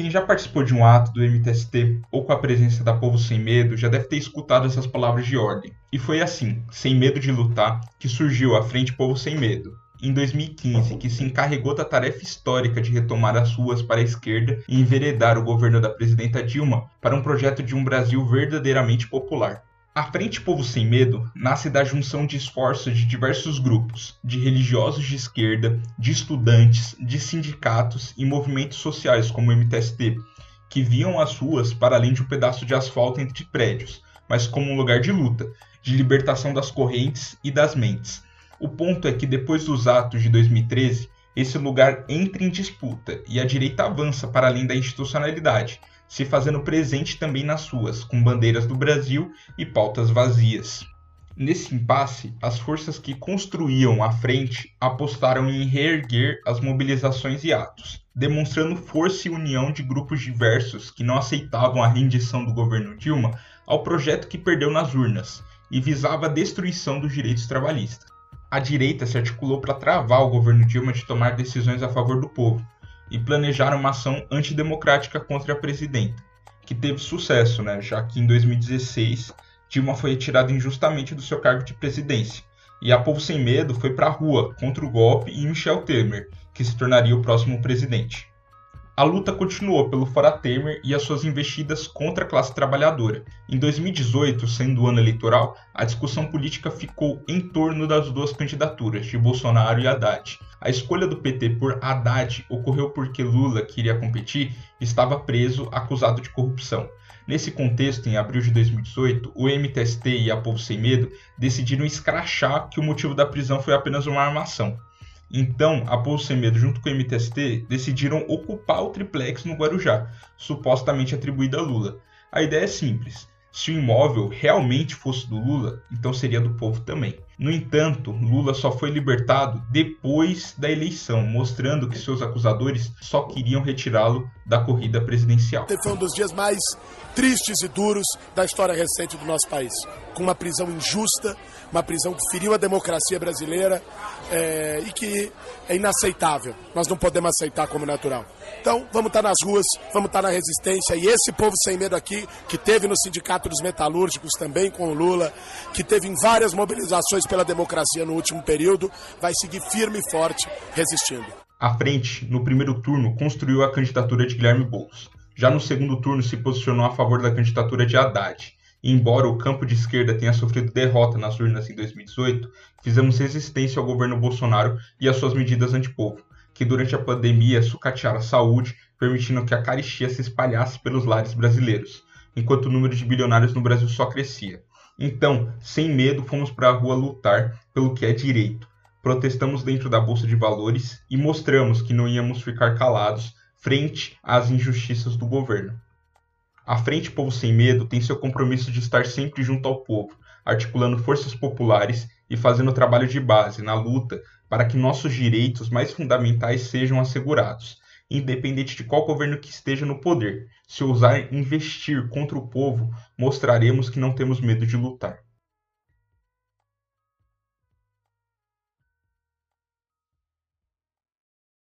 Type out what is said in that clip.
Quem já participou de um ato do MTST ou com a presença da Povo Sem Medo já deve ter escutado essas palavras de ordem. E foi assim, sem medo de lutar, que surgiu a Frente Povo Sem Medo, em 2015, que se encarregou da tarefa histórica de retomar as ruas para a esquerda e enveredar o governo da presidenta Dilma para um projeto de um Brasil verdadeiramente popular. A Frente Povo Sem Medo nasce da junção de esforços de diversos grupos, de religiosos de esquerda, de estudantes, de sindicatos e movimentos sociais como o MTST, que viam as ruas para além de um pedaço de asfalto entre prédios, mas como um lugar de luta, de libertação das correntes e das mentes. O ponto é que depois dos atos de 2013, esse lugar entra em disputa e a direita avança para além da institucionalidade, se fazendo presente também nas ruas, com bandeiras do Brasil e pautas vazias. Nesse impasse, as forças que construíam a frente apostaram em reerguer as mobilizações e atos, demonstrando força e união de grupos diversos que não aceitavam a rendição do governo Dilma ao projeto que perdeu nas urnas e visava a destruição dos direitos trabalhistas. A direita se articulou para travar o governo Dilma de tomar decisões a favor do povo, e planejaram uma ação antidemocrática contra a presidenta, que teve sucesso, né, já que em 2016 Dilma foi retirada injustamente do seu cargo de presidência. E a Povo Sem Medo foi para a rua contra o golpe e Michel Temer, que se tornaria o próximo presidente. A luta continuou pelo Fora Temer e as suas investidas contra a classe trabalhadora. Em 2018, sendo o ano eleitoral, a discussão política ficou em torno das duas candidaturas, de Bolsonaro e Haddad. A escolha do PT por Haddad ocorreu porque Lula, que iria competir, estava preso acusado de corrupção. Nesse contexto, em abril de 2018, o MTST e a Povo Sem Medo decidiram escrachar que o motivo da prisão foi apenas uma armação. Então, a Pouso Sem Medo, junto com o MTST, decidiram ocupar o triplex no Guarujá, supostamente atribuído a Lula. A ideia é simples: se o imóvel realmente fosse do Lula, então seria do povo também. No entanto, Lula só foi libertado depois da eleição, mostrando que seus acusadores só queriam retirá-lo da corrida presidencial. Foi um dos dias mais tristes e duros da história recente do nosso país. Com uma prisão injusta, uma prisão que feriu a democracia brasileira é, e que é inaceitável. Nós não podemos aceitar como natural. Então, vamos estar nas ruas, vamos estar na resistência. E esse povo sem medo aqui, que teve no Sindicato dos Metalúrgicos também com o Lula, que teve em várias mobilizações pela democracia no último período, vai seguir firme e forte resistindo. A frente, no primeiro turno, construiu a candidatura de Guilherme Boulos. Já no segundo turno, se posicionou a favor da candidatura de Haddad. Embora o campo de esquerda tenha sofrido derrota nas urnas em 2018, fizemos resistência ao governo Bolsonaro e às suas medidas antipovo, que durante a pandemia sucatearam a saúde, permitindo que a caristia se espalhasse pelos lares brasileiros, enquanto o número de bilionários no Brasil só crescia. Então, sem medo, fomos para a rua lutar pelo que é direito. Protestamos dentro da Bolsa de Valores e mostramos que não íamos ficar calados frente às injustiças do governo. A Frente Povo Sem Medo tem seu compromisso de estar sempre junto ao povo, articulando forças populares e fazendo trabalho de base na luta para que nossos direitos mais fundamentais sejam assegurados, independente de qual governo que esteja no poder. Se ousar investir contra o povo, mostraremos que não temos medo de lutar.